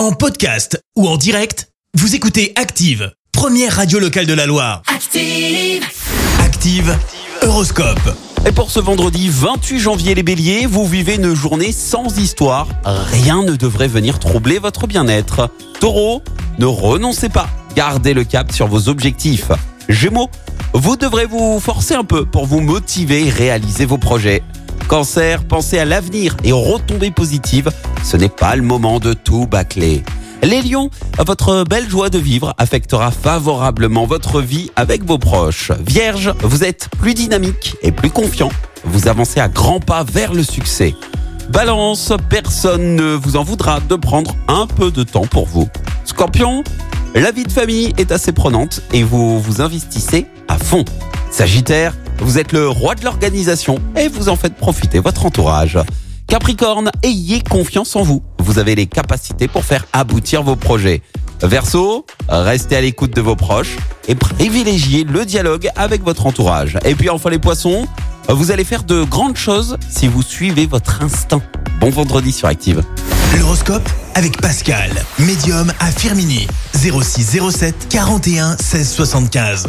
En podcast ou en direct, vous écoutez Active, première radio locale de la Loire. Active. Active, Horoscope. Et pour ce vendredi 28 janvier, les béliers, vous vivez une journée sans histoire. Rien ne devrait venir troubler votre bien-être. Taureau, ne renoncez pas. Gardez le cap sur vos objectifs. Gémeaux, vous devrez vous forcer un peu pour vous motiver et réaliser vos projets. Cancer, pensez à l'avenir et aux retombées positives. Ce n'est pas le moment de tout bâcler. Les lions, votre belle joie de vivre affectera favorablement votre vie avec vos proches. Vierge, vous êtes plus dynamique et plus confiant. Vous avancez à grands pas vers le succès. Balance, personne ne vous en voudra de prendre un peu de temps pour vous. Scorpion, la vie de famille est assez prenante et vous vous investissez à fond. Sagittaire, vous êtes le roi de l'organisation et vous en faites profiter votre entourage. Capricorne, ayez confiance en vous. Vous avez les capacités pour faire aboutir vos projets. Verseau, restez à l'écoute de vos proches et privilégiez le dialogue avec votre entourage. Et puis enfin les poissons, vous allez faire de grandes choses si vous suivez votre instinct. Bon vendredi sur Active. L'horoscope avec Pascal, médium à Firmini. 0607 41 16 75.